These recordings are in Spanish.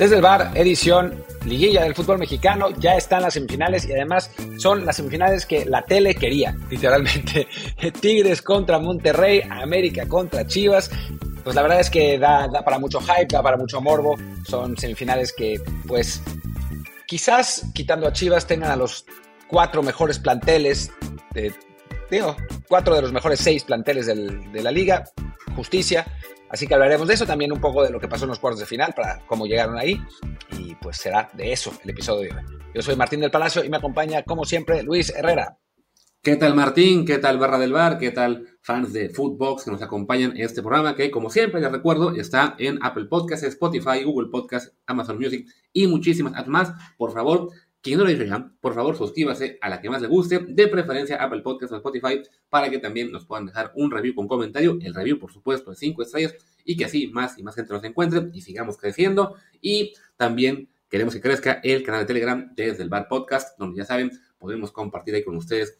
Desde el bar, edición liguilla del fútbol mexicano, ya están las semifinales y además son las semifinales que la tele quería, literalmente. Tigres contra Monterrey, América contra Chivas. Pues la verdad es que da, para mucho hype, da para mucho morbo. Son semifinales que, pues, quizás quitando a Chivas tengan a los cuatro mejores planteles, de, digo, cuatro de los mejores seis planteles de la liga. Justicia. Así que hablaremos de eso, también un poco de lo que pasó en los cuartos de final, para cómo llegaron ahí, y pues será de eso el episodio de hoy. Yo soy Martín del Palacio y me acompaña, como siempre, Luis Herrera. ¿Qué tal Martín? ¿Qué tal Barra del Bar? ¿Qué tal fans de Footbox que nos acompañan en este programa que, como siempre, les recuerdo, está en Apple Podcasts, Spotify, Google Podcasts, Amazon Music y muchísimas más. Por favor, quien no lo hizo ya, por favor suscríbase a la que más le guste, de preferencia Apple Podcasts o Spotify, para que también nos puedan dejar un review con comentario. El review, por supuesto, de 5 estrellas y que así más y más gente nos encuentre y sigamos creciendo. Y también queremos que crezca el canal de Telegram desde el Bar Podcast, donde ya saben, podemos compartir ahí con ustedes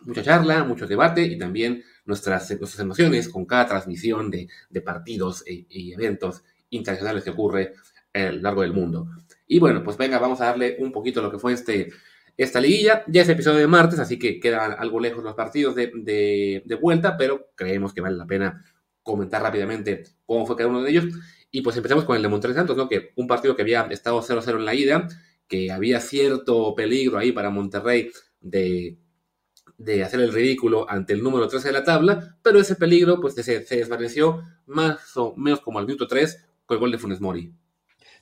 mucha charla, mucho debate y también nuestras, nuestras emociones con cada transmisión de, partidos e, y eventos internacionales que ocurre a lo largo del mundo. Y bueno, pues venga, vamos a darle un poquito lo que fue este, esta liguilla. Ya es episodio de martes, así que quedan algo lejos los partidos de, vuelta, pero creemos que vale la pena comentar rápidamente cómo fue cada uno de ellos. Y pues empezamos con el de Monterrey Santos, ¿no? Que un partido que había estado 0-0 en la ida, que había cierto peligro ahí para Monterrey de, de hacer el ridículo ante el número 13 de la tabla, pero ese peligro pues se, se desvaneció más o menos como al minuto 3 con el gol de Funes Mori.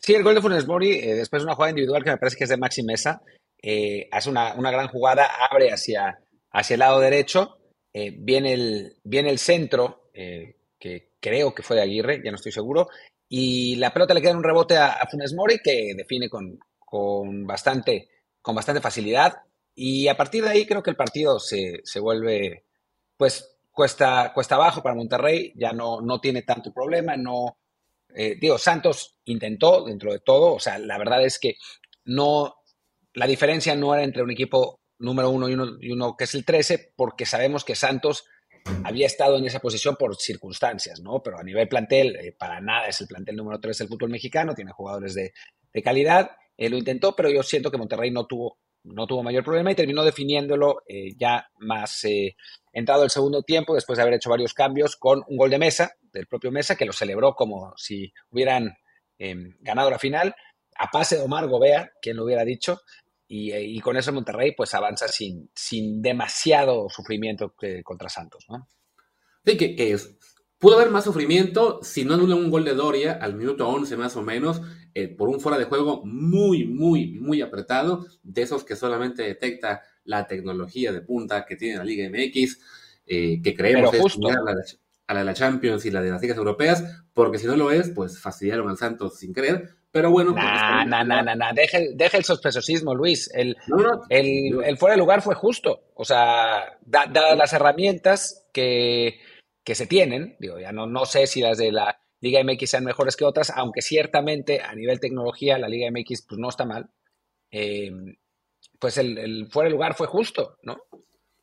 Sí, el gol de Funes Mori, eh, después de una jugada individual que me parece que es de Maxi Mesa, eh, hace una, gran jugada, abre hacia, hacia el lado derecho, eh, viene, el, viene el centro, que creo que fue de Aguirre, ya no estoy seguro, y la pelota le queda en un rebote a, Funes Mori, que define con, con, bastante, con bastante facilidad, y a partir de ahí creo que el partido se, se vuelve, pues, cuesta, cuesta abajo para Monterrey, ya no, no tiene tanto problema, no eh, digo, Santos intentó dentro de todo, o sea, la verdad es que no, la diferencia no era entre un equipo número uno y uno, que es el 13, porque sabemos que Santos había estado en esa posición por circunstancias, ¿no? Pero a nivel plantel, eh, para nada es el plantel número 3 del fútbol mexicano, tiene jugadores de, calidad, eh, lo intentó, pero yo siento que Monterrey no tuvo, no tuvo mayor problema y terminó definiéndolo ya más entrado el segundo tiempo, después de haber hecho varios cambios, con un gol de mesa, del propio Mesa, que lo celebró como si hubieran em, ganado la final, a pase de Omar Gobea, quien lo hubiera dicho, y, con eso Monterrey pues avanza sin, sin demasiado sufrimiento contra Santos, ¿no? Sí, que, que pudo haber más sufrimiento si no anula un gol de Doria al minuto 11 más o menos, eh, por un fuera de juego muy, muy, muy apretado, de esos que solamente detecta la tecnología de punta que tiene la Liga MX, eh, que creemos Pero justo. es a la de la Champions y la de las ligas europeas, porque si no lo es, pues fastidiaron al Santos sin querer. Pero bueno. Pues, nah, nah, nah, nah, Deja, el sospechosismo, Luis. El, el, fuera de lugar fue justo. O sea, dadas las herramientas que, que se tienen, digo, ya no, no sé si las de la Liga MX sean mejores que otras, aunque ciertamente a nivel tecnología la Liga MX pues no está mal. Eh, pues el, el, fuera de lugar fue justo, ¿no?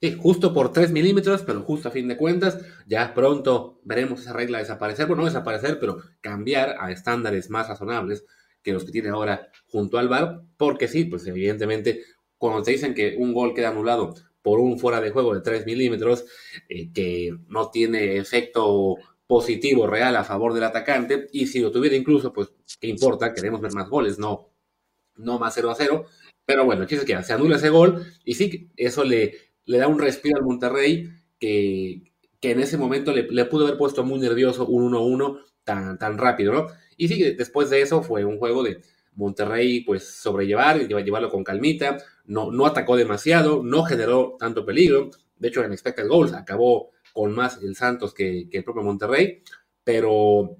Sí, justo por 3 milímetros, pero justo a fin de cuentas, ya pronto veremos esa regla desaparecer, bueno, no desaparecer, pero cambiar a estándares más razonables que los que tiene ahora junto al VAR, porque sí, pues evidentemente, cuando te dicen que un gol queda anulado por un fuera de juego de 3 milímetros, eh, que no tiene efecto positivo real a favor del atacante, y si lo tuviera incluso, pues, ¿qué importa? Queremos ver más goles, no, no más 0 a 0, pero bueno, es que se anula ese gol, y sí, eso le le da un respiro al Monterrey que, en ese momento le, pudo haber puesto muy nervioso un 1-1 tan, tan rápido, ¿no? Y sí, después de eso fue un juego de Monterrey, pues sobrellevar, llevarlo con calmita, no, no atacó demasiado, no generó tanto peligro, de hecho en expected goals acabó con más el Santos que, el propio Monterrey, pero,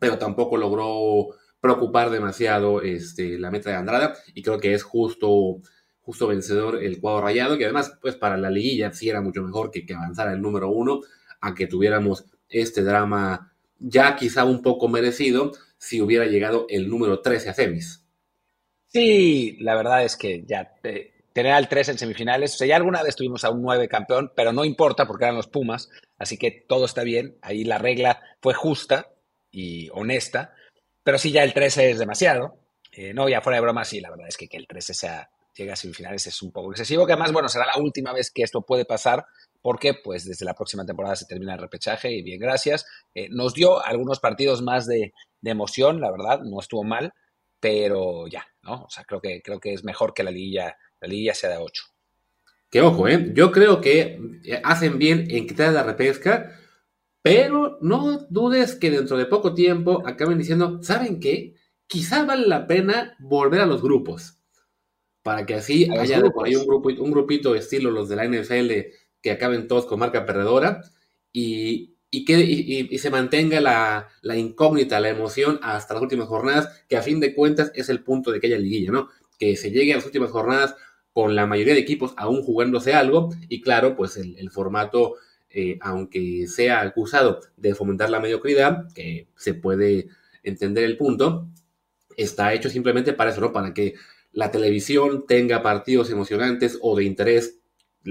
pero tampoco logró preocupar demasiado este, la meta de Andrada y creo que es justo justo vencedor el cuadro rayado, que además, pues para la liguilla sí era mucho mejor que, que avanzara el número uno, a que tuviéramos este drama ya quizá un poco merecido si hubiera llegado el número 13 a semis. Sí, la verdad es que ya tener al 3 en semifinales, o sea, ya alguna vez tuvimos a un 9 campeón, pero no importa porque eran los Pumas, así que todo está bien, ahí la regla fue justa y honesta, pero sí, ya el 13 es demasiado. Eh, no, ya fuera de broma, sí, la verdad es que que el 13 sea, llegue a semifinales es un poco excesivo, que además, bueno, será la última vez que esto puede pasar, porque pues desde la próxima temporada se termina el repechaje y bien, gracias. Eh, nos dio algunos partidos más de, de, emoción, la verdad, no estuvo mal, pero ya, ¿no? O sea, creo que, creo que es mejor que la liguilla, la liguilla sea de 8. Que ojo, ¿eh? Yo creo que hacen bien en quitar la repesca, pero no dudes que dentro de poco tiempo acaben diciendo, ¿saben qué? Quizá vale la pena volver a los grupos. Para que así haya por ahí un, grupo, un grupito estilo los de la NFL que acaben todos con marca perdedora y, y, que, y, se mantenga la, la, incógnita, la emoción hasta las últimas jornadas, que a fin de cuentas es el punto de aquella liguilla, ¿no? Que se llegue a las últimas jornadas con la mayoría de equipos aún jugándose algo y claro, pues el, formato eh, aunque sea acusado de fomentar la mediocridad, que se puede entender el punto, está hecho simplemente para eso, ¿no? Para que la televisión tenga partidos emocionantes o de interés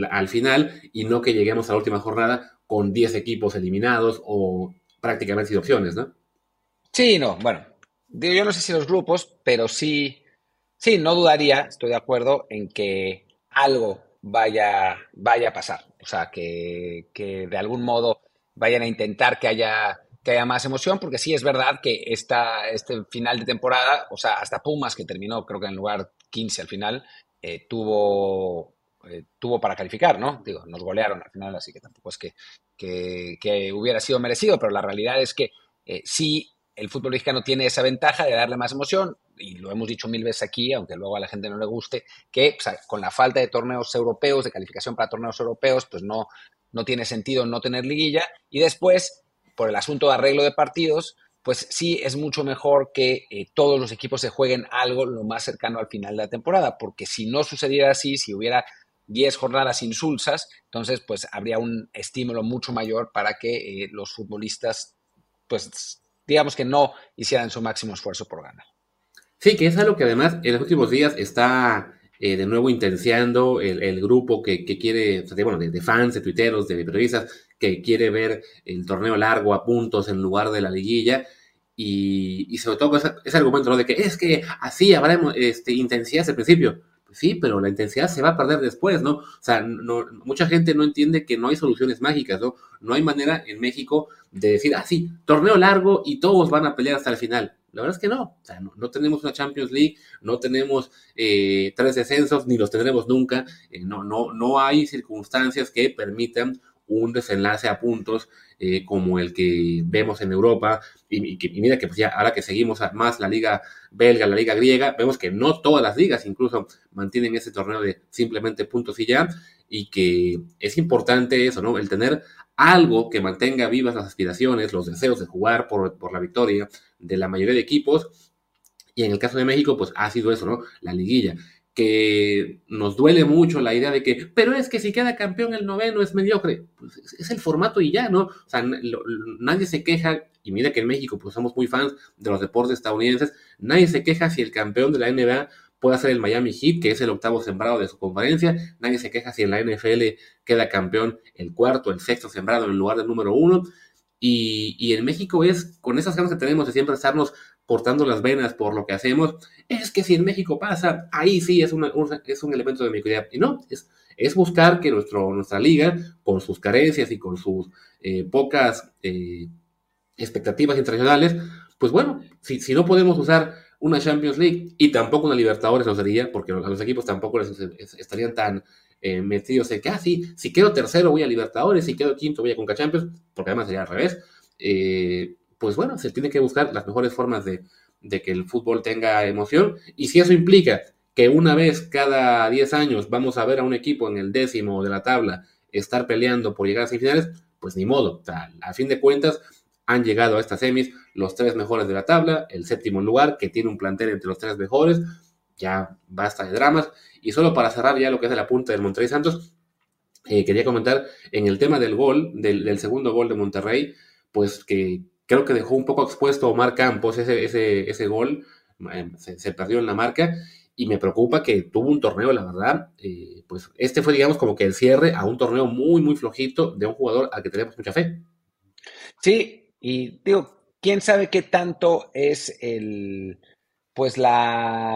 al final y no que lleguemos a la última jornada con 10 equipos eliminados o prácticamente sin opciones, ¿no? Sí, no, bueno, yo no sé si los grupos, pero sí, sí, no dudaría, estoy de acuerdo en que algo vaya, vaya a pasar. O sea, que, de algún modo vayan a intentar que haya, que haya más emoción, porque sí es verdad que esta, este final de temporada, o sea, hasta Pumas, que terminó creo que en lugar 15 al final, eh, tuvo, eh, tuvo para calificar, ¿no? Digo, nos golearon al final, así que tampoco es que, que, hubiera sido merecido, pero la realidad es que eh, sí el fútbol mexicano tiene esa ventaja de darle más emoción y lo hemos dicho mil veces aquí, aunque luego a la gente no le guste, que con la falta de torneos europeos, de calificación para torneos europeos, pues no, no tiene sentido no tener liguilla. Y después, por el asunto de arreglo de partidos, pues sí es mucho mejor que eh, todos los equipos se jueguen algo lo más cercano al final de la temporada, porque si no sucediera así, si hubiera 10 jornadas insulsas, entonces pues habría un estímulo mucho mayor para que eh, los futbolistas, pues digamos que no hicieran su máximo esfuerzo por ganar. Sí, que es algo que además en los últimos días está eh, de nuevo intenciando el, grupo que, quiere, bueno, de, fans, de tuiteros, de periodistas, que quiere ver el torneo largo a puntos en lugar de la liguilla. Y, sobre todo ese, argumento ¿no? de que es que así habrá este, intensidad al principio. Sí, pero la intensidad se va a perder después, ¿no? O sea, no, mucha gente no entiende que no hay soluciones mágicas, ¿no? No hay manera en México de decir, ah, sí, torneo largo y todos van a pelear hasta el final. La verdad es que no. O sea, no, tenemos una Champions League, no tenemos eh, tres descensos, ni los tendremos nunca. Eh, no, no, no hay circunstancias que permitan un desenlace a puntos eh, como el que vemos en Europa. Y, mira que pues ya ahora que seguimos más la liga belga, la liga griega, vemos que no todas las ligas incluso mantienen ese torneo de simplemente puntos y ya. Y que es importante eso, ¿no? El tener algo que mantenga vivas las aspiraciones, los deseos de jugar por, por la victoria de la mayoría de equipos. Y en el caso de México, pues ha sido eso, ¿no? La liguilla. Que nos duele mucho la idea de que, pero es que si queda campeón el noveno es mediocre. Pues es, el formato y ya, ¿no? O sea, nadie se queja, y mira que en México, pues somos muy fans de los deportes estadounidenses, nadie se queja si el campeón de la NBA puede ser el Miami Heat, que es el octavo sembrado de su conferencia. Nadie se queja si en la NFL queda campeón el cuarto, el sexto sembrado en lugar del número uno. Y, en México es con esas ganas que tenemos de siempre estarnos cortando las venas por lo que hacemos, es que si en México pasa, ahí sí es, un, es un elemento de mediocridad. Y no, es, es buscar que nuestro, nuestra liga, con sus carencias y con sus eh, pocas eh, expectativas internacionales, pues bueno, si, si no podemos usar una Champions League y tampoco una Libertadores no sería, porque a los equipos tampoco les estarían tan eh, metidos en que, ah, sí, si quedo tercero voy a Libertadores, si quedo quinto voy a Conca Champions, porque además sería al revés. Eh, pues bueno, se tiene que buscar las mejores formas de, que el fútbol tenga emoción. Y si eso implica que una vez cada 10 años vamos a ver a un equipo en el décimo de la tabla estar peleando por llegar a semifinales, pues ni modo. A fin de cuentas, han llegado a estas semis los tres mejores de la tabla, el séptimo lugar, que tiene un plantel entre los tres mejores, ya basta de dramas. Y solo para cerrar ya lo que es de la punta del Monterrey Santos, eh, quería comentar en el tema del gol, del, segundo gol de Monterrey, pues que creo que dejó un poco expuesto Omar Campos ese, ese, ese gol, eh, se, perdió en la marca. Y me preocupa que tuvo un torneo, la verdad, eh, pues este fue, digamos, como que el cierre a un torneo muy, muy flojito de un jugador al que tenemos mucha fe. Sí, y digo, quién sabe qué tanto es el, pues la,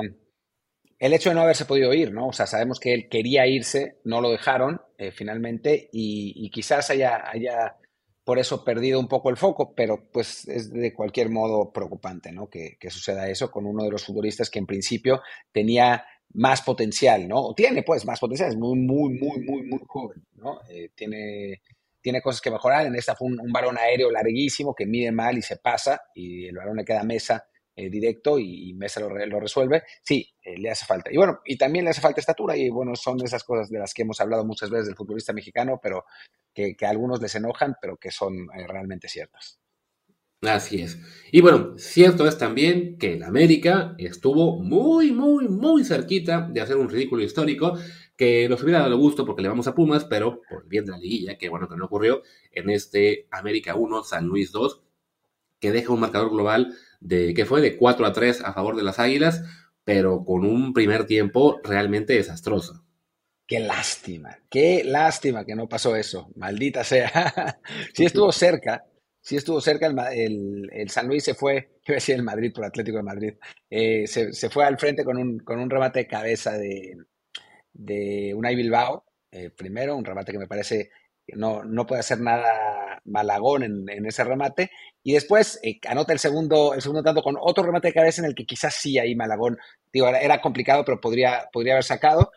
el hecho de no haberse podido ir, ¿no? O sea, sabemos que él quería irse, no lo dejaron eh, finalmente y, quizás haya, haya por eso perdido un poco el foco, pero pues es de cualquier modo preocupante, ¿no? Que, suceda eso con uno de los futbolistas que en principio tenía más potencial, ¿no? O tiene pues más potencial, es muy, muy, muy, muy, muy joven, ¿no? Eh, tiene, tiene cosas que mejorar. En esta fue un, balón aéreo larguísimo que mide mal y se pasa y el balón le queda a Mesa eh, directo y, Mesa lo, lo, resuelve. Sí, eh, le hace falta. Y bueno, y también le hace falta estatura y bueno, son esas cosas de las que hemos hablado muchas veces del futbolista mexicano, pero que, a algunos les enojan, pero que son eh, realmente ciertas. Así es. Y bueno, cierto es también que el América estuvo muy, muy, muy cerquita de hacer un ridículo histórico que nos hubiera dado gusto porque le vamos a Pumas, pero por bien de la liguilla, que bueno que no ocurrió, en este América 1, San Luis 2, que deja un marcador global de, que fue de 4 a 3 a favor de las Águilas, pero con un primer tiempo realmente desastroso. Qué lástima, qué lástima que no pasó eso, maldita sea. sí estuvo cerca, sí estuvo cerca, el, el, San Luis se fue, iba a decir el Madrid por Atlético de Madrid, eh, se, se, fue al frente con un, con un remate de cabeza de, de Unai Bilbao, eh, primero, un remate que me parece que no, no puede hacer nada Malagón en, ese remate, y después eh, anota el segundo, el segundo tanto con otro remate de cabeza en el que quizás sí ahí Malagón, digo, era, complicado, pero podría, podría haber sacado.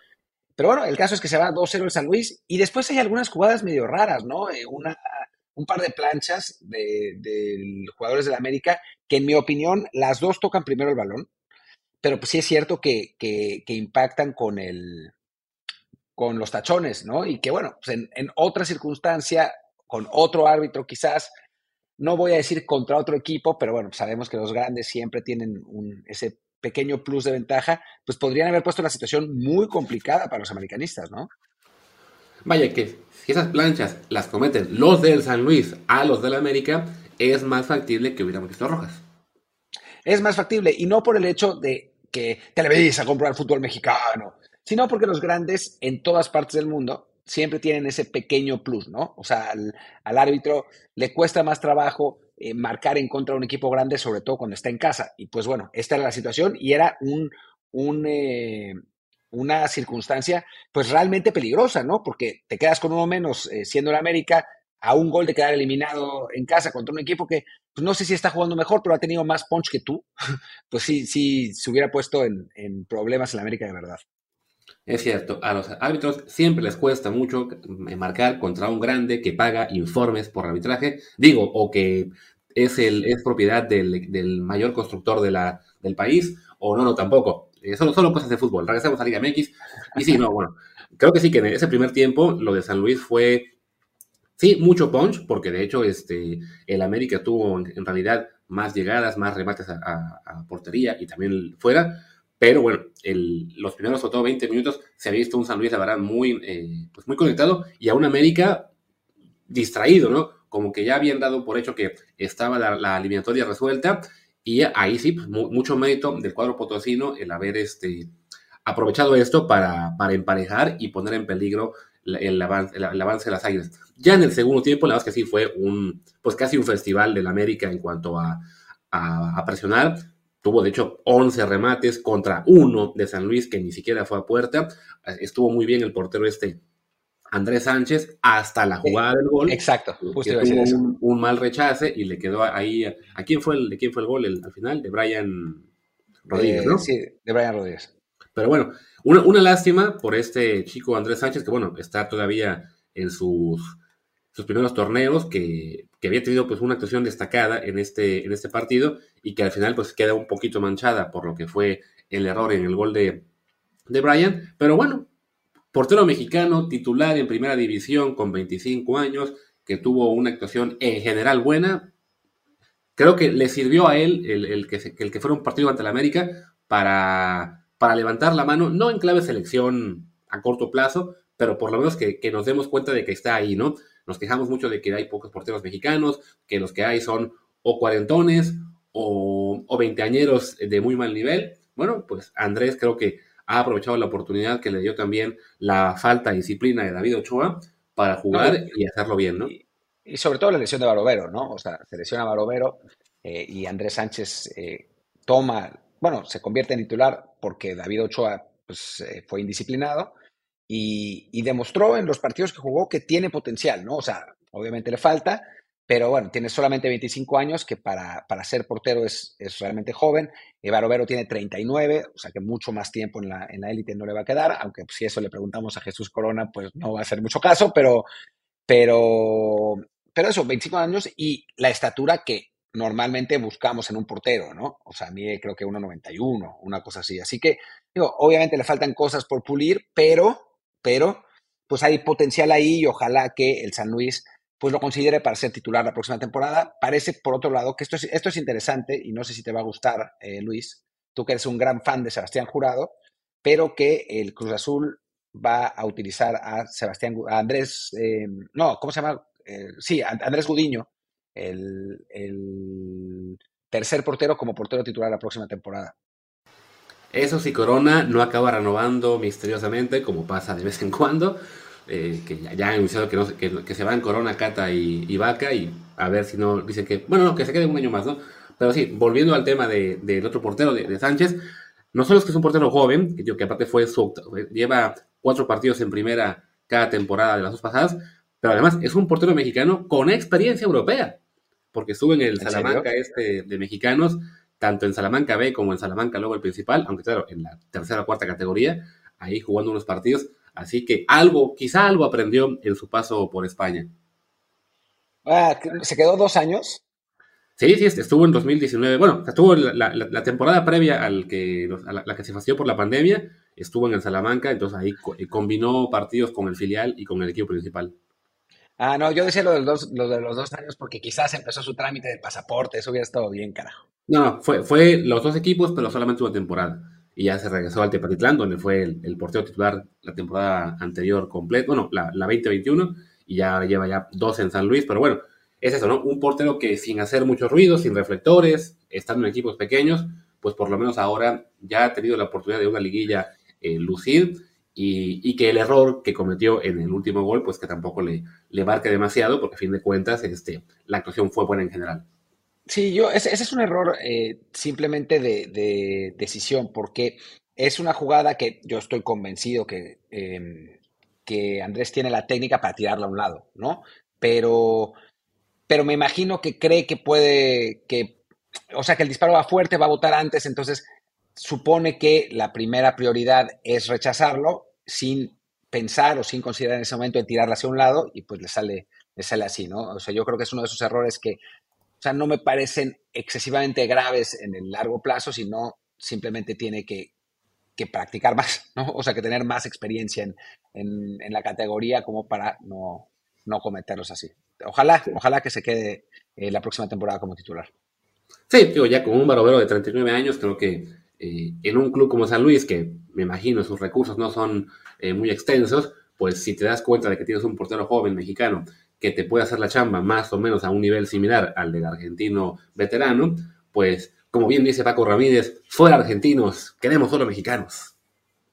Pero bueno, el caso es que se va 2-0 el San Luis, y después hay algunas jugadas medio raras, ¿no? Eh, una, un par de planchas de, de jugadores de la América, que en mi opinión las dos tocan primero el balón, pero pues sí es cierto que impactan con el, con los tachones, ¿no? Y que bueno, pues en, otra circunstancia, con otro árbitro quizás, no voy a decir contra otro equipo, pero bueno, sabemos que los grandes siempre tienen ese pequeño plus de ventaja, pues podrían haber puesto una situación muy complicada para los americanistas, ¿no? Vaya que si esas planchas las cometen los del San Luis a los del América, es más factible que hubiéramos visto rojas. Es más factible, y no por el hecho de que Televisa compró el fútbol mexicano, sino porque los grandes en todas partes del mundo siempre tienen ese pequeño plus, ¿no? O sea, al, árbitro le cuesta más trabajo eh, marcar en contra de un equipo grande, sobre todo cuando está en casa. Y pues bueno, esta era la situación y era un, un eh, una circunstancia pues realmente peligrosa, ¿no? Porque te quedas con uno menos eh, siendo el América a un gol de quedar eliminado en casa contra un equipo que pues no sé si está jugando mejor, pero ha tenido más punch que tú, pues sí, sí se hubiera puesto en, en problemas en América de verdad. Es cierto, a los árbitros siempre les cuesta mucho marcar contra un grande que paga informes por arbitraje, digo, o que es, el, es propiedad del, mayor constructor de la, del país, o no, no, tampoco. Eh, solo, solo cosas de fútbol. Regresamos a Liga MX. Y sí, no, bueno, creo que sí que en ese primer tiempo lo de San Luis fue, sí, mucho punch, porque de hecho este, el América tuvo en, realidad más llegadas, más remates a portería y también fuera pero bueno, los primeros, sobre todo 20 minutos, se ha visto un San Luis, la verdad, muy, eh, pues muy conectado y a un América distraído, ¿no? Como que ya habían dado por hecho que estaba la, eliminatoria resuelta y ahí sí, pues, mucho mérito del cuadro potosino el haber este, aprovechado esto para, para emparejar y poner en peligro el, avance, el, avance de las águilas. Ya en el segundo tiempo, la verdad es que sí fue un, pues casi un festival del América en cuanto a, a, a presionar Tuvo, de hecho, 11 remates contra uno de San Luis, que ni siquiera fue a puerta. Estuvo muy bien el portero este, Andrés Sánchez, hasta la jugada del gol. Exacto, justo tuvo un, mal rechace y le quedó ahí. ¿A quién fue el, de quién fue el gol al final? De Brian Rodríguez, ¿no? Sí, de Brian Rodríguez. Pero bueno, una, una lástima por este chico Andrés Sánchez, que bueno, está todavía en sus sus primeros torneos, que, había tenido pues una actuación destacada en este, en este partido y que al final pues queda un poquito manchada por lo que fue el error en el gol de, de. Pero bueno, portero mexicano, titular en primera división con 25 años, que tuvo una actuación en general buena. Creo que le sirvió a él el, que, el que fuera un partido ante la América para, para levantar la mano, no en clave selección a corto plazo, pero por lo menos que, que, nos demos cuenta de que está ahí, ¿no? Nos quejamos mucho de que hay pocos porteros mexicanos, que los que hay son o cuarentones o, o veinteañeros de muy mal nivel. Bueno, pues Andrés creo que ha aprovechado la oportunidad que le dio también la falta de disciplina de David Ochoa para jugar y hacerlo bien, ¿no? Y, sobre todo la lesión de Barovero, ¿no? O sea, se lesiona Barovero y Andrés Sánchez toma, bueno, se convierte en titular porque David Ochoa pues, fue indisciplinado y, demostró en los partidos que jugó que tiene potencial, ¿no? O sea, obviamente le falta, pero bueno, tiene solamente 25 años, que para, para ser portero es, es realmente joven. Vero tiene 39, o sea que mucho más tiempo en la, en la élite no le va a quedar, aunque si eso le preguntamos a Jesús Corona, pues no va a hacer mucho caso, pero, pero, pero eso, 25 años y la estatura que normalmente buscamos en un portero, ¿no? O sea, a mí creo que 1,91, una cosa así. Así que, digo, obviamente le faltan cosas por pulir, pero pero pues hay potencial ahí y ojalá que el San Luis pues lo considere para ser titular la próxima temporada. Parece, por otro lado, que esto es, esto es interesante y no sé si te va a gustar, eh, Luis, tú que eres un gran fan de Sebastián Jurado, pero que el Cruz Azul va a utilizar a Sebastián, a Andrés, eh, no, ¿cómo se llama? Eh, sí, Andrés Gudiño, el, el tercer portero como portero titular la próxima temporada. Eso si Corona no acaba renovando misteriosamente, como pasa de vez en cuando, eh, que ya, han anunciado que, no, que, que, se van Corona, Cata y, Vaca, y a ver si no dicen que, bueno, que se quede un año más, ¿no? Pero sí, volviendo al tema del de, otro portero, de, Sánchez, no solo es que es un portero joven, que, que aparte fue su, lleva cuatro partidos en primera cada temporada de las dos pasadas, pero además es un portero mexicano con experiencia europea, porque estuvo en el Salamanca este de mexicanos, tanto en Salamanca B como en Salamanca luego el principal, aunque claro, en la tercera o cuarta categoría, ahí jugando unos partidos. Así que algo, quizá algo aprendió en su paso por España. Ah, ¿Se quedó dos años? Sí, sí, estuvo en 2019. Bueno, estuvo la, la, temporada previa al que, a la, que se fastidió por la pandemia, estuvo en el Salamanca, entonces ahí combinó partidos con el filial y con el equipo principal. Ah, no, yo decía lo de, los, lo de los dos años porque quizás empezó su trámite del pasaporte, eso hubiera estado bien, carajo. No, fue, fue los dos equipos, pero solamente una temporada. Y ya se regresó al Tepatitlán, donde fue el, portero titular la temporada anterior completa, bueno, la, la 2021, y ya lleva ya dos en San Luis, pero bueno, es eso, ¿no? Un portero que sin hacer mucho ruido, sin reflectores, estando en equipos pequeños, pues por lo menos ahora ya ha tenido la oportunidad de una liguilla eh, lucir y, que el error que cometió en el último gol, pues que tampoco le, le marque demasiado, porque a fin de cuentas este, la actuación fue buena en general. Sí, yo, ese, es un error eh, simplemente de, decisión, porque es una jugada que yo estoy convencido que, em, que Andrés tiene la técnica para tirarla a un lado, ¿no? Pero, pero me imagino que cree que puede, que, o sea, que el disparo va fuerte, va a votar antes, entonces supone que la primera prioridad es rechazarlo sin pensar o sin considerar en ese momento de tirarla hacia un lado y pues le sale, le sale así, ¿no? O sea, yo creo que es uno de esos errores que o sea, no me parecen excesivamente graves en el largo plazo, sino simplemente tiene que, practicar más, ¿no? O sea, que tener más experiencia en, la categoría como para no, cometerlos así. Ojalá, ojalá que se quede eh, la próxima temporada como titular. Sí, digo, ya con un barovero de 39 años, creo que eh, en un club como San Luis, que me imagino sus recursos no son eh, muy extensos, pues si te das cuenta de que tienes un portero joven mexicano que te puede hacer la chamba más o menos a un nivel similar al del argentino veterano, pues como bien dice Paco Ramírez, fuera argentinos, queremos solo mexicanos.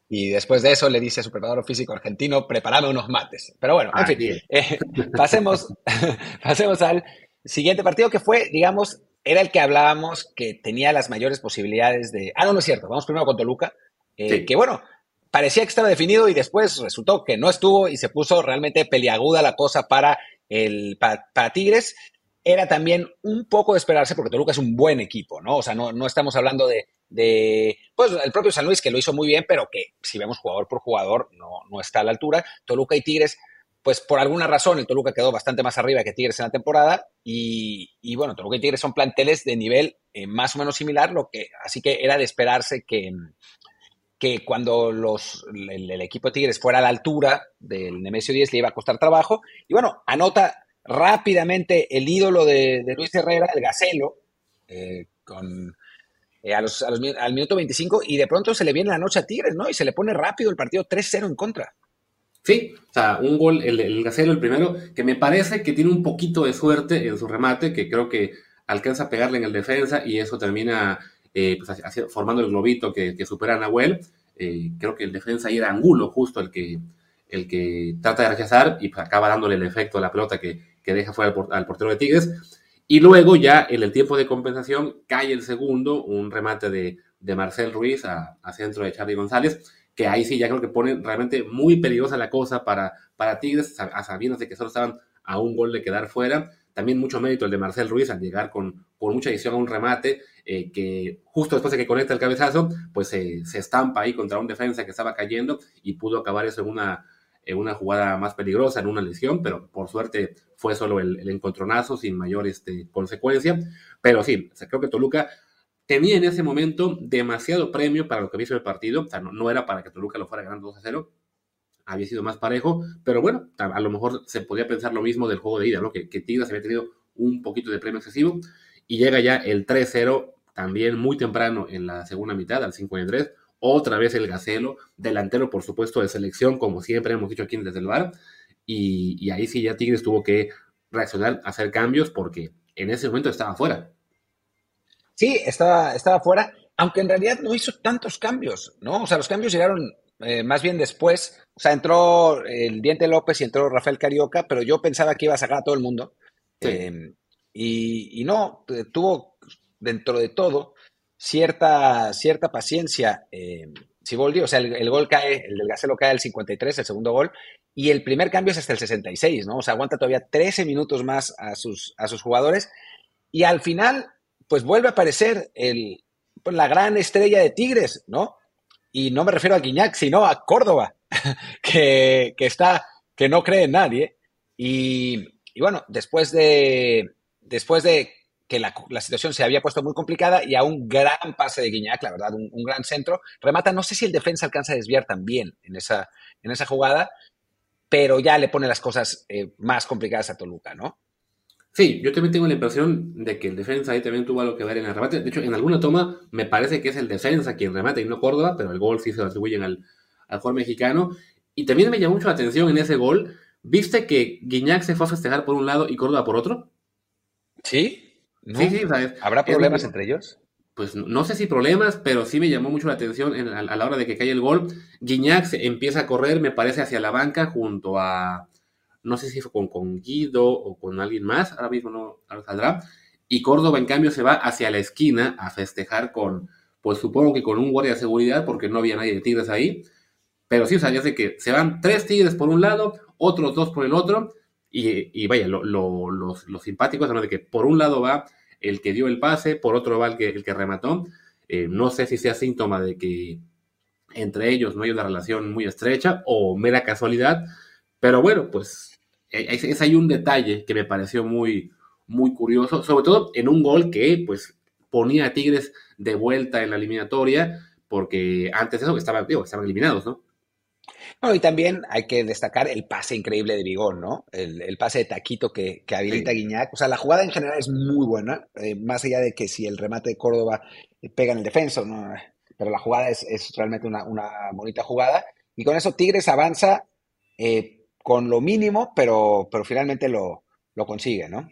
Y después de eso le dice a su preparador físico argentino, prepárame unos mates. Pero bueno, en fin, eh, pasemos, pasemos al siguiente partido que fue, digamos, era el que hablábamos que tenía las mayores posibilidades de... Ah, no, no es cierto. Vamos primero con Toluca. Eh, que bueno, parecía que estaba definido y después resultó que no estuvo y se puso realmente peliaguda la cosa para el, para, Tigres era también un poco de esperarse porque Toluca es un buen equipo, ¿no? O sea, no, no estamos hablando de, de, pues, el propio San Luis que lo hizo muy bien, pero que si vemos jugador por jugador no, no está a la altura. Toluca y Tigres, pues por alguna razón el Toluca quedó bastante más arriba que Tigres en la temporada y, y bueno, Toluca y Tigres son planteles de nivel eh, más o menos similar, lo que, así que era de esperarse que, que cuando los, el, equipo de Tigres fuera a la altura del Nemesio 10 le iba a costar trabajo. Y bueno, anota rápidamente el ídolo de, Luis Herrera, el Gacelo, eh, con, eh, a los, al minuto 25, y de pronto se le viene la noche a Tigres, ¿no? Y se le pone rápido el partido 3-0 en contra. Sí, o sea, un gol, el, el Gacelo, el primero, que me parece que tiene un poquito de suerte en su remate, que creo que alcanza a pegarle en el defensa y eso termina eh, pues, formando el globito que, supera a Nahuel. Eh, creo que el defensa ahí era Angulo, justo el que, el que trata de rechazar y pues, acaba dándole el efecto a la pelota que, deja fuera al, portero de Tigres. Y luego ya en el tiempo de compensación cae el segundo, un remate de, Marcel Ruiz a, centro de Charlie González, que ahí sí ya creo que pone realmente muy peligrosa la cosa para, para Tigres, a, sabiendas de que solo estaban a un gol de quedar fuera. También mucho mérito el de Marcel Ruiz al llegar con, con mucha edición a un remate eh, que justo después de que conecta el cabezazo, pues se estampa ahí contra un defensa que estaba cayendo y pudo acabar eso en una, en una jugada más peligrosa, en una lesión, pero por suerte fue solo el, encontronazo sin mayor este, consecuencia. Pero sí, creo que Toluca tenía en ese momento demasiado premio para lo que había sido el partido. O sea, no, era para que Toluca lo fuera ganando 2 a 0. Había sido más parejo, pero bueno, a, lo mejor se podía pensar lo mismo del juego de ida, ¿no? Que, que Tigres había tenido un poquito de premio excesivo y llega ya el 3-0 también muy temprano en la segunda mitad, al 53, otra vez el Gacelo, delantero por supuesto de selección, como siempre hemos dicho aquí desde el bar, y, ahí sí ya Tigres tuvo que reaccionar, hacer cambios, porque en ese momento estaba fuera. Sí, estaba, estaba fuera, aunque en realidad no hizo tantos cambios, ¿no? O sea, los cambios llegaron eh, más bien después. O sea, entró el Diente López y entró Rafael Carioca, pero yo pensaba que iba a sacar a todo el mundo. Em, y, y, no, tuvo dentro de todo, cierta, cierta paciencia. Eh, Siboldi, o sea, el, gol cae, el del Gacelo cae al 53, el segundo gol, y el primer cambio es hasta el 66, ¿no? O sea, aguanta todavía 13 minutos más a sus, a sus jugadores, y al final, pues vuelve a aparecer el, pues, la gran estrella de Tigres, ¿no? Y no me refiero a Guiñac, sino a Córdoba, que, que está, que no cree en nadie. Y, y bueno, después de, después de que la, situación se había puesto muy complicada y a un gran pase de Guiñac, la verdad, un, gran centro. Remata, no sé si el defensa alcanza a desviar también en esa, en esa jugada, pero ya le pone las cosas eh, más complicadas a Toluca, ¿no? Sí, yo también tengo la impresión de que el defensa ahí también tuvo algo que ver en el remate. De hecho, en alguna toma me parece que es el defensa quien remata y no Córdoba, pero el gol sí se lo atribuyen al, al jugador mexicano. Y también me llamó mucho la atención en ese gol. ¿Viste que Guiñac se fue a festejar por un lado y Córdoba por otro? Sí, Sí, sí, ¿Habrá problemas entre ellos? Pues no sé si problemas, pero sí me llamó mucho la atención a, la hora de que cae el gol. Guiñac empieza a correr, me parece, hacia la banca junto a, no sé si fue con, con Guido o con alguien más, ahora mismo no saldrá. Y Córdoba, en cambio, se va hacia la esquina a festejar con, pues supongo que con un guardia de seguridad, porque no había nadie de Tigres ahí. Pero sí, o sea, ya sé que se van tres Tigres por un lado, otros dos por el otro, y, vaya, lo, lo, los, simpáticos de que por un lado va el que dio el pase, por otro va el que, el que remató. Eh, no sé si sea síntoma de que entre ellos no hay una relación muy estrecha o mera casualidad, pero bueno, pues eh, es, hay un detalle que me pareció muy, muy curioso, sobre todo en un gol que pues ponía a Tigres de vuelta en la eliminatoria, porque antes de eso estaban, digo, estaban eliminados, ¿no? Y también hay que destacar el pase increíble de Bigón, ¿no? El, pase de Taquito que, que habilita Guiñac. O sea, la jugada en general es muy buena, eh, más allá de que si el remate de Córdoba eh, pega en el defenso, ¿no? Pero la jugada es, realmente una, bonita jugada. Y con eso Tigres avanza eh, con lo mínimo, pero, pero finalmente lo, lo consigue, ¿no?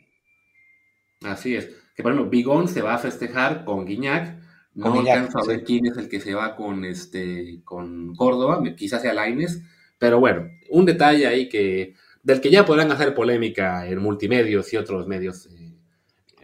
Así es. Que por ejemplo, Bigón se va a festejar con Guiñac no alcanzo a ver quién es el que se va con, este, con Córdoba, quizás sea Laines, pero bueno, un detalle ahí que del que ya podrán hacer polémica en multimedios y otros medios eh,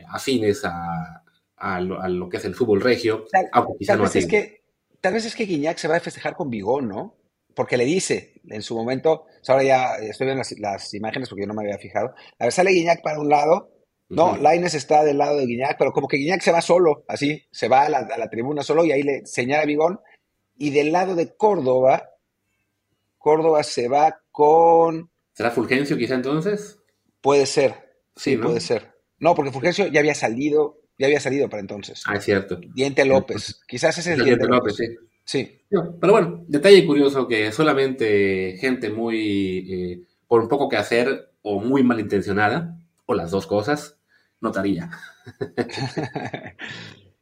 afines a, a, lo, que es el fútbol regio, tal, vez es que, tal vez es que Guiñac se va a festejar con Bigón, ¿no? Porque le dice en su momento, ahora ya estoy viendo las, las, imágenes porque yo no me había fijado, a ver, sale Guiñac para un lado no, Laines está del lado de Guiñac, pero como que Guiñac se va solo, así, se va a la, tribuna solo y ahí le señala a Bigón. Y del lado de Córdoba, Córdoba se va con... ¿Será Fulgencio quizá entonces? Puede ser, sí, puede ser. No, porque Fulgencio ya había salido, ya había salido para entonces. Ah, es cierto. Diente López, quizás ese es el Diente, López. sí. Sí. pero bueno, detalle curioso que solamente gente muy, eh, por un poco que hacer o muy malintencionada, o las dos cosas, notaría.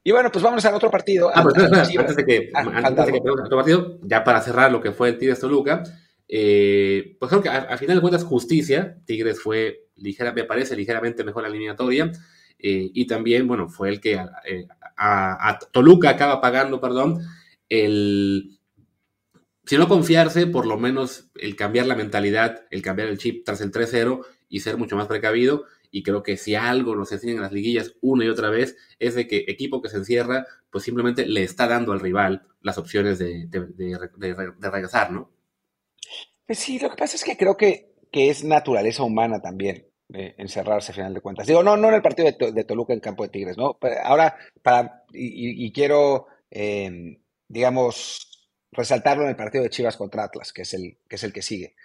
y bueno, pues vamos al otro partido. Ah, antes de que, ah, antes de que otro partido, ya para cerrar lo que fue el Tigres Toluca, eh, pues creo que al final de cuentas justicia, Tigres fue ligera, me parece ligeramente mejor la eliminatoria, eh, y también, bueno, fue el que eh, a, a, Toluca acaba pagando, perdón, el, si no confiarse, por lo menos el cambiar la mentalidad, el cambiar el chip tras el 3-0 y ser mucho más precavido, y creo que si algo nos enseñan en las liguillas una y otra vez es de que equipo que se encierra, pues simplemente le está dando al rival las opciones de, regresar, ¿no? Pues sí, lo que pasa es que creo que, que es naturaleza humana también eh, encerrarse a final de cuentas. Digo, no, no en el partido de, Toluca en campo de Tigres, ¿no? ahora, para, y, quiero, em, digamos, resaltarlo en el partido de Chivas contra Atlas, que es el que, es el que sigue.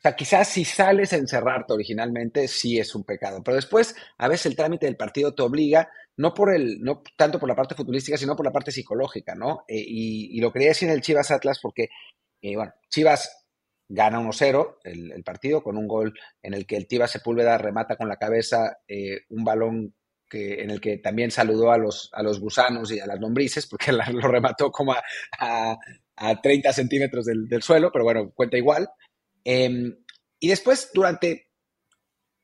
O sea, quizás si sales a encerrarte originalmente, sí es un pecado. Pero después, a veces el trámite del partido te obliga, no por el, no tanto por la parte futbolística, sino por la parte psicológica, ¿no? Eh, y, lo quería decir en el Chivas Atlas porque, eh, bueno, Chivas gana 1-0 el, partido con un gol en el que el Tiva Sepúlveda remata con la cabeza eh, un balón que, en el que también saludó a los, a los gusanos y a las lombrices, porque lo remató como a, a, 30 centímetros del, del, suelo, pero bueno, cuenta igual. Em, y después, durante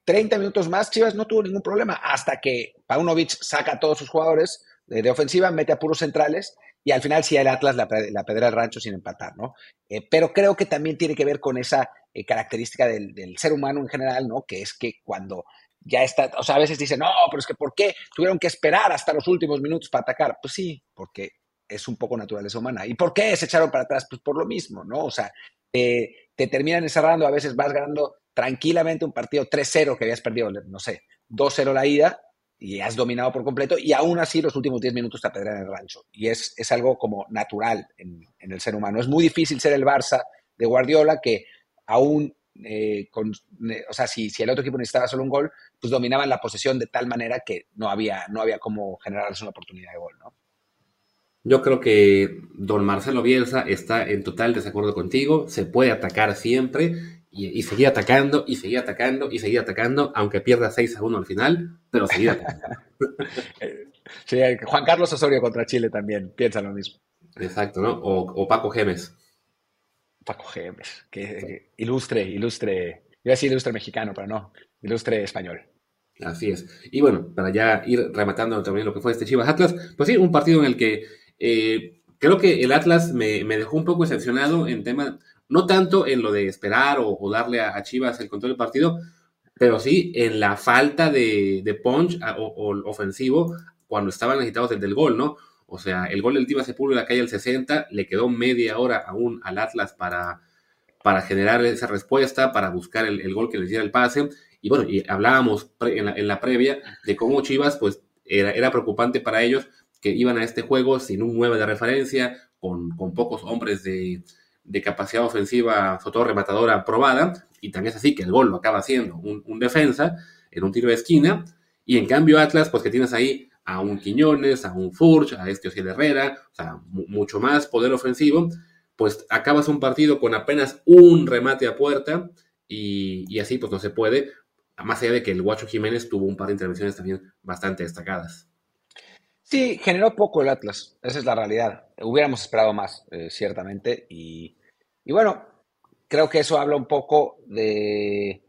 30 minutos más, Chivas no tuvo ningún problema hasta que Paunovic saca a todos sus jugadores de, ofensiva, mete a puros centrales y al final sí el Atlas la, pedra al rancho sin empatar, ¿no? Eh, pero creo que también tiene que ver con esa eh, característica del, ser humano en general, ¿no? Que es que cuando ya está, o sea, a veces dicen, no, pero es que ¿por qué tuvieron que esperar hasta los últimos minutos para atacar? Pues sí, porque es un poco naturaleza humana. ¿Y por qué se echaron para atrás? Pues por lo mismo, ¿no? O sea, eh, te terminan encerrando, a veces vas ganando tranquilamente un partido 3-0 que habías perdido, no sé, 2-0 la ida y has dominado por completo y aún así los últimos 10 minutos te apedrean el rancho. Y es, es algo como natural en, el ser humano. Es muy difícil ser el Barça de Guardiola que aún, eh, con, o sea, si, si el otro equipo necesitaba solo un gol, pues dominaban la posesión de tal manera que no había, no había cómo generarles una oportunidad de gol, ¿no? Yo creo que don Marcelo Bielsa está en total desacuerdo contigo. Se puede atacar siempre y, seguir atacando y seguir atacando y seguir atacando, aunque pierda 6 a 1 al final, pero seguir atacando. sí, Juan Carlos Osorio contra Chile también piensa lo mismo. Exacto, ¿no? O, Paco Gemes. Paco Gemes, que ilustre, ilustre, iba a decir ilustre mexicano, pero no, ilustre español. Así es. Y bueno, para ya ir rematando también lo que fue este Chivas Atlas, pues sí, un partido en el que eh, creo que el Atlas me, dejó un poco decepcionado en tema, no tanto en lo de esperar o, darle a, Chivas el control del partido, pero sí en la falta de, punch o, ofensivo cuando estaban agitados desde el gol, ¿no? O sea, el gol del Tiva Sepúlveda cae al 60, le quedó media hora aún al Atlas para, para generar esa respuesta, para buscar el, gol que les diera el pase. Y bueno, y hablábamos en, la, previa de cómo Chivas, pues era, era preocupante para ellos que iban a este juego sin un 9 de referencia, con, pocos hombres de, capacidad ofensiva, sobre todo rematadora, probada, y también es así que el gol lo acaba haciendo un, defensa en un tiro de esquina, y en cambio Atlas, pues que tienes ahí a un Quiñones, a un Furch, a este Ociel Herrera, o sea, mucho más poder ofensivo, pues acabas un partido con apenas un remate a puerta, y, y así pues no se puede, más allá de que el Guacho Jiménez tuvo un par de intervenciones también bastante destacadas. Sí, generó poco el Atlas, esa es la realidad. Hubiéramos esperado más, eh, ciertamente. Y, bueno, creo que eso habla un poco de,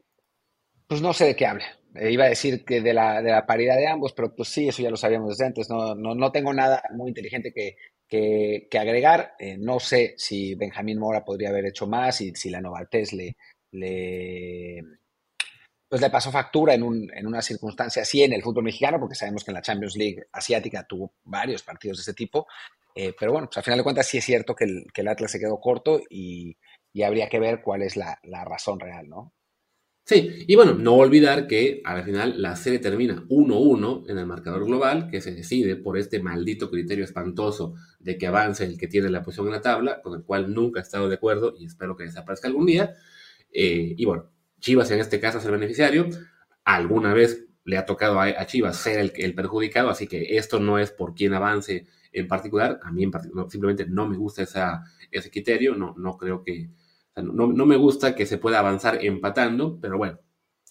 pues no sé de qué habla. Eh, iba a decir que de la, de la, paridad de ambos, pero pues sí, eso ya lo sabíamos desde antes. No, no, tengo nada muy inteligente que, que, agregar. Eh, no sé si Benjamín Mora podría haber hecho más y si la Novartés le, le, pues le pasó factura en, un, en una circunstancia así en el fútbol mexicano, porque sabemos que en la Champions League asiática tuvo varios partidos de este tipo. Eh, pero bueno, pues al final de cuentas sí es cierto que el, Atlas se quedó corto y, y habría que ver cuál es la, la, razón real, ¿no? Sí, y bueno, no olvidar que al final la serie termina 1-1 en el marcador global, que se decide por este maldito criterio espantoso de que avance el que tiene la posición en la tabla, con el cual nunca he estado de acuerdo y espero que desaparezca algún día. Eh, y bueno, Chivas en este caso es el beneficiario. Alguna vez le ha tocado a, Chivas ser el, el, perjudicado, así que esto no es por quien avance en particular. A mí en particular, simplemente no me gusta esa, ese criterio, no, no creo que, no, no, me gusta que se pueda avanzar empatando, pero bueno,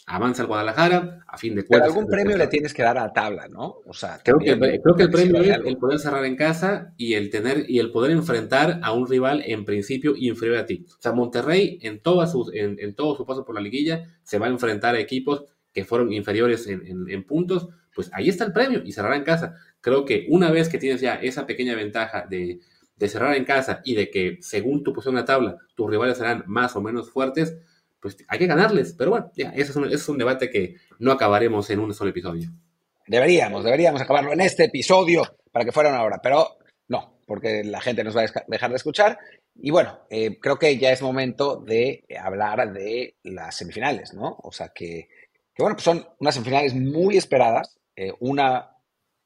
avanza el Guadalajara, a fin de cuentas. Pero algún premio le tienes que dar a la tabla, ¿no? O sea, creo que, creo que el premio es el poder cerrar en casa y el tener y el poder enfrentar a un rival en principio inferior a ti. O sea, Monterrey en, todas sus, en, en todo su paso por la liguilla se va a enfrentar a equipos que fueron inferiores en, en, puntos, pues ahí está el premio y cerrar en casa. Creo que una vez que tienes ya esa pequeña ventaja de, de cerrar en casa y de que según tu posición en la tabla, tus rivales serán más o menos fuertes, pues hay que ganarles. Pero bueno, ya, eso es, un, es un debate que no acabaremos en un solo episodio. Deberíamos, deberíamos acabarlo en este episodio para que fuera una hora, pero no, porque la gente nos va a dejar de escuchar. Y bueno, eh, creo que ya es momento de hablar de las semifinales, ¿no? O sea que, que bueno, pues son unas semifinales muy esperadas, eh, una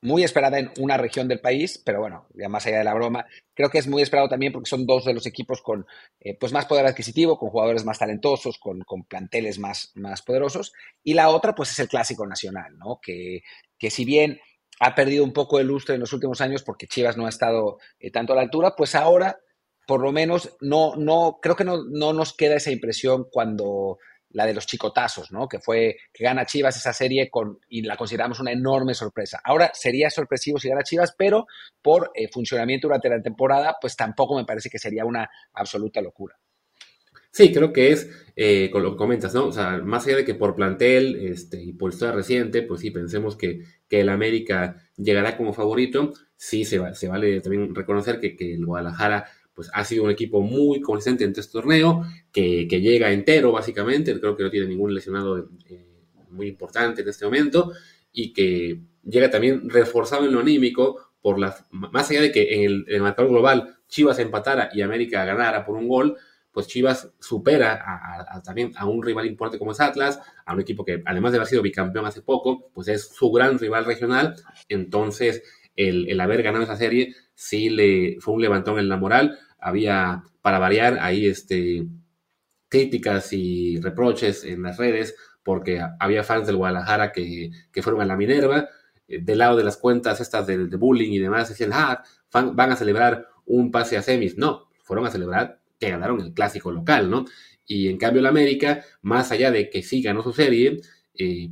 muy esperada en una región del país, pero bueno, ya más allá de la broma, creo que es muy esperado también porque son dos de los equipos con eh, pues más poder adquisitivo, con jugadores más talentosos, con, con, planteles más, más poderosos. Y la otra, pues es el clásico nacional, ¿no? Que, que si bien ha perdido un poco de lustre en los últimos años porque Chivas no ha estado eh, tanto a la altura, pues ahora, por lo menos, no, no, creo que no, no nos queda esa impresión cuando la de los chicotazos, ¿no? Que fue que gana Chivas esa serie con, y la consideramos una enorme sorpresa. Ahora sería sorpresivo si gana Chivas, pero por eh, funcionamiento durante la temporada, pues tampoco me parece que sería una absoluta locura. Sí, creo que es, eh, lo que comentas, ¿no? O sea, más allá de que por plantel este, y por historia reciente, pues sí, pensemos que, que el América llegará como favorito. Sí, se, va, se vale también reconocer que, que el Guadalajara pues ha sido un equipo muy consistente en este torneo, que, que, llega entero básicamente, creo que no tiene ningún lesionado eh, muy importante en este momento, y que llega también reforzado en lo anímico, por la, más allá de que en el, en el marcador global Chivas empatara y América ganara por un gol, pues Chivas supera a, a, también a un rival importante como es Atlas, a un equipo que además de haber sido bicampeón hace poco, pues es su gran rival regional, entonces el, el haber ganado esa serie sí le fue un levantón en la moral, había, para variar, ahí este, críticas y reproches en las redes, porque había fans del Guadalajara que, que fueron a la Minerva, eh, del lado de las cuentas estas de, bullying y demás, decían, ah, van, a celebrar un pase a semis. No, fueron a celebrar que ganaron el clásico local, ¿no? Y en cambio el América, más allá de que sí ganó su serie,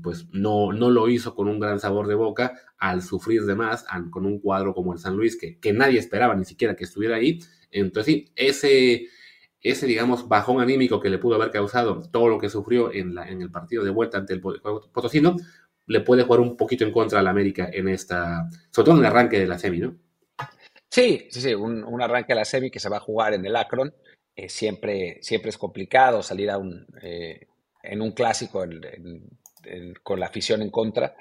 pues no, no lo hizo con un gran sabor de boca al sufrir de más, con un cuadro como el San Luis, que, que nadie esperaba ni siquiera que estuviera ahí, entonces, sí, ese, ese, digamos, bajón anímico que le pudo haber causado todo lo que sufrió en, el partido de vuelta ante el Potosino, le puede jugar un poquito en contra al América en esta, sobre todo en el arranque de la semi, ¿no? Sí, sí, sí, un, un arranque de la semi que se va a jugar en el Akron. Eh, siempre, siempre es complicado salir a un, eh, en un clásico en, con la afición en contra,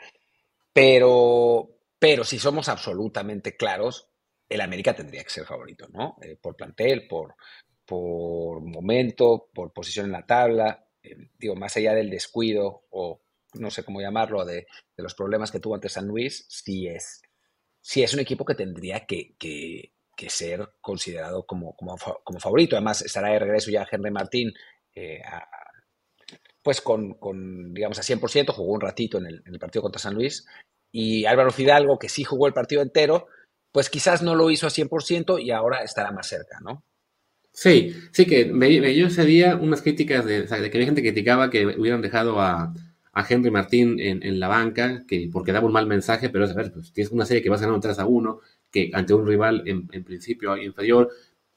pero, pero si somos absolutamente claros, el América tendría que ser favorito, ¿no? Eh, por plantel, por, por momento, por posición en la tabla, eh, digo, más allá del descuido o no sé cómo llamarlo, de, de, los problemas que tuvo ante San Luis, sí es, sí es un equipo que tendría que, que, que ser considerado como, como, como, favorito. Además, estará de regreso ya Henry Martín, eh, a, pues con, con, digamos, a 100%, jugó un ratito en el, partido contra San Luis, y Álvaro Fidalgo, que sí jugó el partido entero, pues quizás no lo hizo a 100% y ahora estará más cerca, ¿no? Sí, sí que me, me dio ese día unas críticas de, que había gente que criticaba que hubieran dejado a, a Henry Martín en, la banca, que porque daba un mal mensaje, pero es a ver, pues tienes una serie que vas ganando 3 a 1, que ante un rival en, en principio inferior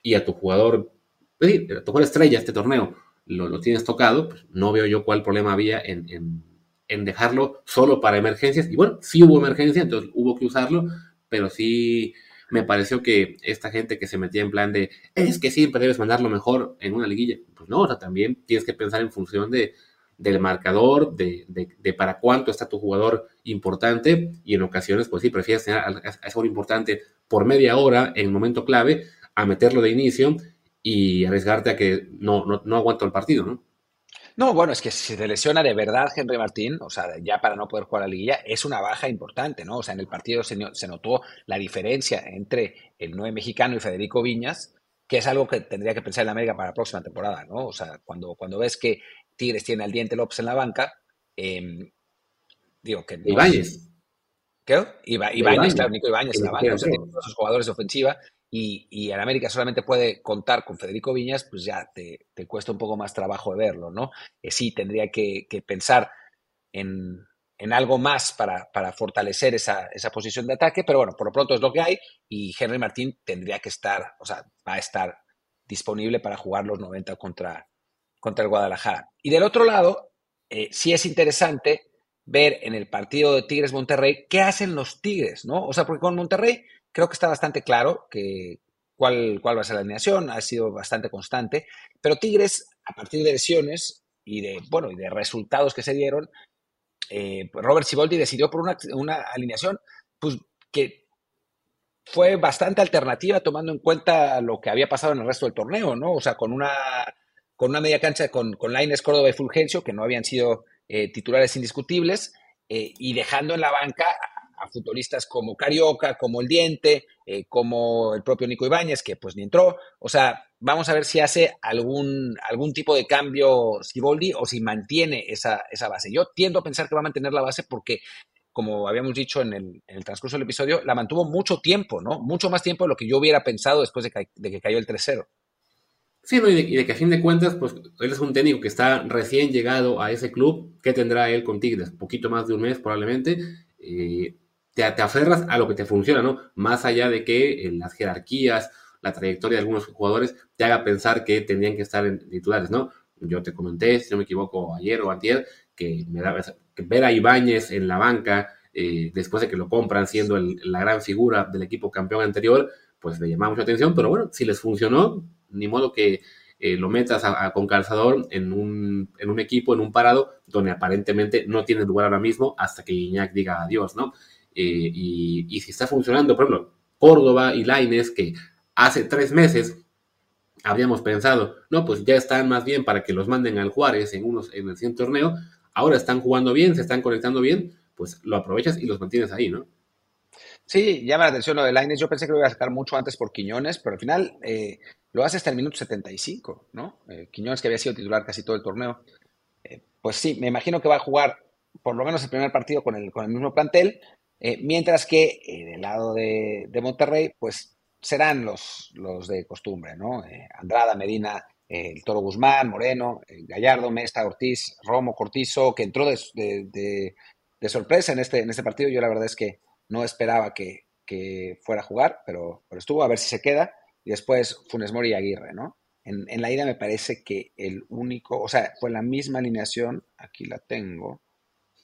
y a tu jugador, pues, a tu jugador estrella este torneo, lo, tienes tocado, pues no veo yo cuál problema había en, en, dejarlo solo para emergencias. Y bueno, sí hubo emergencia, entonces hubo que usarlo, pero sí me pareció que esta gente que se metía en plan de es que siempre debes mandarlo mejor en una liguilla, pues no, o también tienes que pensar en función de, del marcador, de, de, para cuánto está tu jugador importante y en ocasiones, pues sí, prefieres tener a, a jugador importante por media hora en el momento clave a meterlo de inicio y arriesgarte a que no, no, no aguanto el partido, ¿no? No, bueno, es que si se lesiona de verdad Henry Martín, o sea, ya para no poder jugar a la liguilla, es una baja importante, ¿no? O sea, en el partido se, se notó la diferencia entre el 9 mexicano y Federico Viñas, que es algo que tendría que pensar en América para la próxima temporada, ¿no? O sea, cuando, cuando ves que Tigres tiene al Diente López en la banca, eh, digo que... No, Ibáñez. ¿Qué? Iba, Ibáñez, claro, Nico Ibáñez en la banca, o sea, tiene todos sus jugadores de ofensiva, y, y en América solamente puede contar con Federico Viñas, pues ya te, te cuesta un poco más trabajo verlo, ¿no? Eh, sí, tendría que, pensar en, en, algo más para, para fortalecer esa, esa, posición de ataque, pero bueno, por lo pronto es lo que hay y Henry Martín tendría que estar, o sea, va a estar disponible para jugar los 90 contra, contra el Guadalajara. Y del otro lado, eh, sí es interesante ver en el partido de Tigres Monterrey qué hacen los Tigres, ¿no? O sea, porque con Monterrey creo que está bastante claro que cuál, cuál va a ser la alineación, ha sido bastante constante, pero Tigres, a partir de lesiones, y de, bueno, y de resultados que se dieron, eh, Robert Siboldi decidió por una, una, alineación pues, que fue bastante alternativa tomando en cuenta lo que había pasado en el resto del torneo, ¿no? O sea, con una, con una media cancha con, con Laines, Córdoba y Fulgencio, que no habían sido eh, titulares indiscutibles, eh, y dejando en la banca a futbolistas como Carioca, como El Diente, eh, como el propio Nico Ibáñez, que pues ni entró. O sea, vamos a ver si hace algún, algún tipo de cambio Siboldi o si mantiene esa, esa base. Yo tiendo a pensar que va a mantener la base porque como habíamos dicho en el, transcurso del episodio, la mantuvo mucho tiempo, ¿no? Mucho más tiempo de lo que yo hubiera pensado después de que, que cayó el 3-0. Sí, y, de, y, de, que a fin de cuentas, pues él es un técnico que está recién llegado a ese club. ¿Qué tendrá él con Tigres? Poquito más de un mes probablemente. Te, te, aferras a lo que te funciona, ¿no? Más allá de que eh, las jerarquías, la trayectoria de algunos jugadores te haga pensar que tendrían que estar en titulares, ¿no? Yo te comenté, si no me equivoco, ayer o antier, que me da que ver a Ibáñez en la banca eh, después de que lo compran siendo el, la gran figura del equipo campeón anterior, pues me llamaba mucha atención, pero bueno, si les funcionó, ni modo que eh, lo metas a, a, con calzador en un, en un, equipo, en un parado, donde aparentemente no tiene lugar ahora mismo hasta que Iñak diga adiós, ¿no? Eh, y, si está funcionando, por ejemplo, Córdoba y Laines, que hace tres meses habríamos pensado, no, pues ya están más bien para que los manden al Juárez en, unos, en el siguiente torneo, ahora están jugando bien, se están conectando bien, pues lo aprovechas y los mantienes ahí, ¿no? Sí, llama la atención lo de Laines. Yo pensé que lo iba a sacar mucho antes por Quiñones, pero al final eh, lo hace hasta el minuto 75, ¿no? Eh, Quiñones, que había sido titular casi todo el torneo. Pues sí, me imagino que va a jugar por lo menos el primer partido con el, con el mismo plantel, eh, mientras que del lado de, Monterrey, pues serán los, los de costumbre, ¿no? Andrada, Medina, el Toro Guzmán, Moreno, Gallardo, Mesta, Ortiz, Romo, Cortizo, que entró de, de, de, sorpresa en este, en este partido. Yo la verdad es que no esperaba que, que fuera a jugar, pero, pero, estuvo a ver si se queda. Y después Funes Mori y Aguirre, ¿no? En, en, la ida me parece que el único, o sea, fue la misma alineación, aquí la tengo,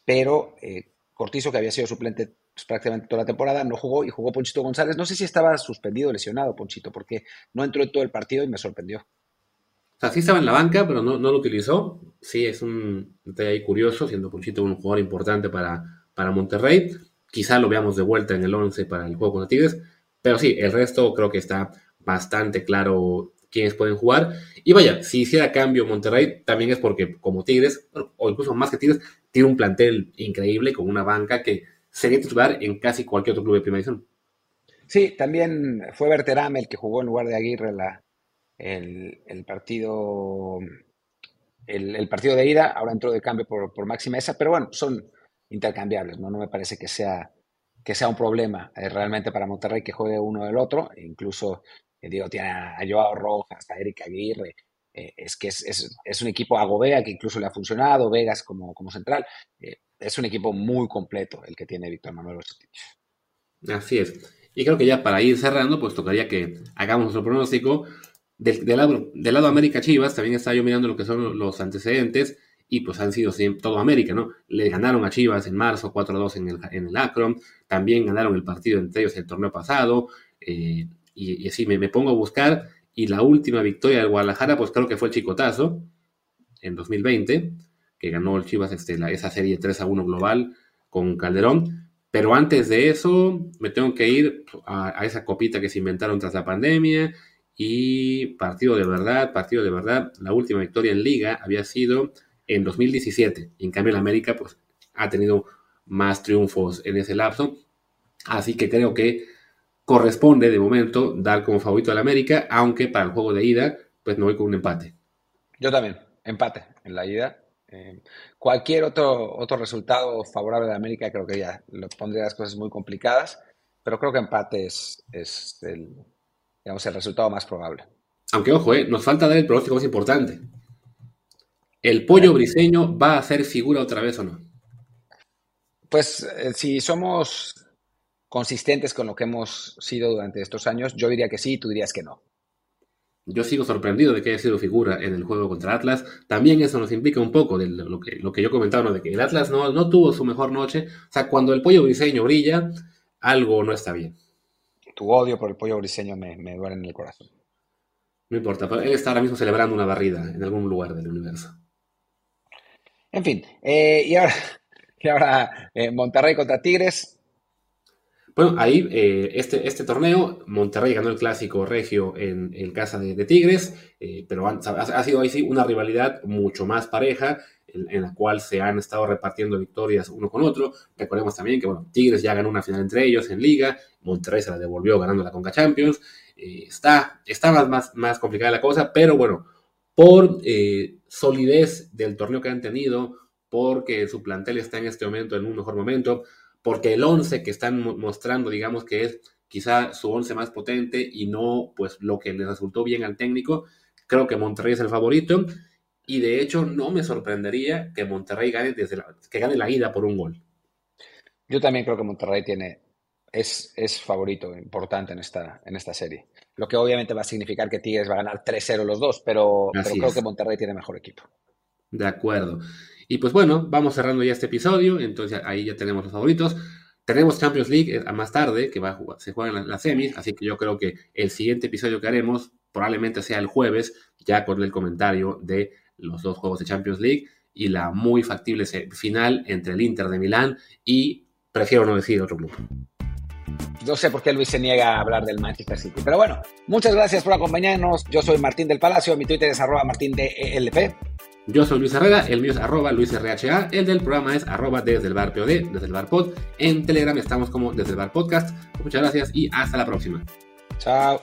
pero eh, Cortizo, que había sido suplente pues, prácticamente toda la temporada, no jugó y jugó Ponchito González. No sé si estaba suspendido lesionado Ponchito, porque no entró en todo el partido y me sorprendió. O sea, sí estaba en la banca, pero no, no lo utilizó. Sí, es un detalle ahí curioso, siendo Ponchito un jugador importante para, para Monterrey. Quizá lo veamos de vuelta en el 11 para el juego con Tigres. Pero sí, el resto creo que está bastante claro quiénes pueden jugar. Y vaya, si hiciera cambio Monterrey, también es porque como Tigres, o incluso más que Tigres, tiene un plantel increíble con una banca que sería titular en casi cualquier otro club de primera división. Sí, también fue Berterame el que jugó en lugar de Aguirre la, el, partido el, partido de ida, ahora entró de cambio por, por Maxi Mesa, pero bueno, son intercambiables, ¿no? No me parece que sea, que sea un problema eh, realmente para Monterrey que juegue uno del otro, incluso, eh, digo, tiene a Joao Rojas, a Eric Aguirre, eh, es que es, es, un equipo a Gobea que incluso le ha funcionado, Vegas como, como central, eh, es un equipo muy completo el que tiene Víctor Manuel Orsetich. Así es. Y creo que ya para ir cerrando, pues tocaría que hagamos nuestro pronóstico. Del, del, lado, del América Chivas, también estaba yo mirando lo que son los antecedentes y pues han sido todo América, ¿no? Le ganaron a Chivas en marzo 4-2 en el, en el Akron, también ganaron el partido entre ellos el torneo pasado, eh, y, y, así me, me, pongo a buscar, y la última victoria del Guadalajara, pues creo que fue el Chicotazo, en 2020, que ganó el Chivas este, la, esa serie 3-1 global con Calderón, pero antes de eso me tengo que ir a, a esa copita que se inventaron tras la pandemia, y partido de verdad, partido de verdad, la última victoria en liga había sido en 2017. Y en cambio, el América pues, ha tenido más triunfos en ese lapso. Así que creo que corresponde de momento dar como favorito al América, aunque para el juego de ida, pues me voy con un empate. Yo también, empate en la ida. Eh, cualquier otro, otro resultado favorable a América creo que ya lo pondría las cosas muy complicadas, pero creo que empate es, es el, digamos, el resultado más probable. Aunque ojo, eh, nos falta dar el pronóstico más importante. ¿El pollo briseño va a ser figura otra vez o no? Pues eh, si somos consistentes con lo que hemos sido durante estos años, yo diría que sí y tú dirías que no. Yo sigo sorprendido de que haya sido figura en el juego contra Atlas. También eso nos implica un poco de lo que, lo que yo comentaba, ¿no? de que el Atlas no, no tuvo su mejor noche. O sea, cuando el pollo briseño brilla, algo no está bien. Tu odio por el pollo briseño me, me duele en el corazón. No importa, pero él está ahora mismo celebrando una barrida en algún lugar del universo. En fin, eh, y ahora, y ahora eh, Monterrey contra Tigres. Bueno, ahí eh, este, este torneo, Monterrey ganó el clásico regio en, en casa de, Tigres, pero ha, sido ahí sí una rivalidad mucho más pareja, en, la cual se han estado repartiendo victorias uno con otro. Recordemos también que bueno, Tigres ya ganó una final entre ellos en Liga, Monterrey se la devolvió ganando la Conca Champions. está está más, más, más complicada la cosa, pero bueno, por solidez del torneo que han tenido, porque su plantel está en este momento en un mejor momento, porque el 11 que están mostrando, digamos que es quizá su 11 más potente y no pues lo que le resultó bien al técnico, creo que Monterrey es el favorito y de hecho no me sorprendería que Monterrey gane desde la, que gane la ida por un gol. Yo también creo que Monterrey tiene es, es favorito importante en esta, en esta serie. Lo que obviamente va a significar que Tigres va a ganar 3-0 los dos, pero, pero creo que Monterrey tiene mejor equipo. De acuerdo. Y pues bueno, vamos cerrando ya este episodio, entonces ahí ya tenemos los favoritos. Tenemos Champions League eh, a más tarde, que va a jugar, se juegan las, semis, así que yo creo que el siguiente episodio que haremos probablemente sea el jueves, ya con el comentario de los dos juegos de Champions League y la muy factible final entre el Inter de Milán y, prefiero no decir otro club. No sé por qué Luis se niega a hablar del Manchester City. Pero bueno, muchas gracias por acompañarnos. Yo soy Martín del Palacio, mi Twitter es arroba martindelp. Yo soy Luis Herrera, el mío es arroba luisrha, el del programa es arroba desde el bar POD, desde el bar pod. En Telegram estamos como desde el bar podcast. Muchas gracias y hasta la próxima. Chao.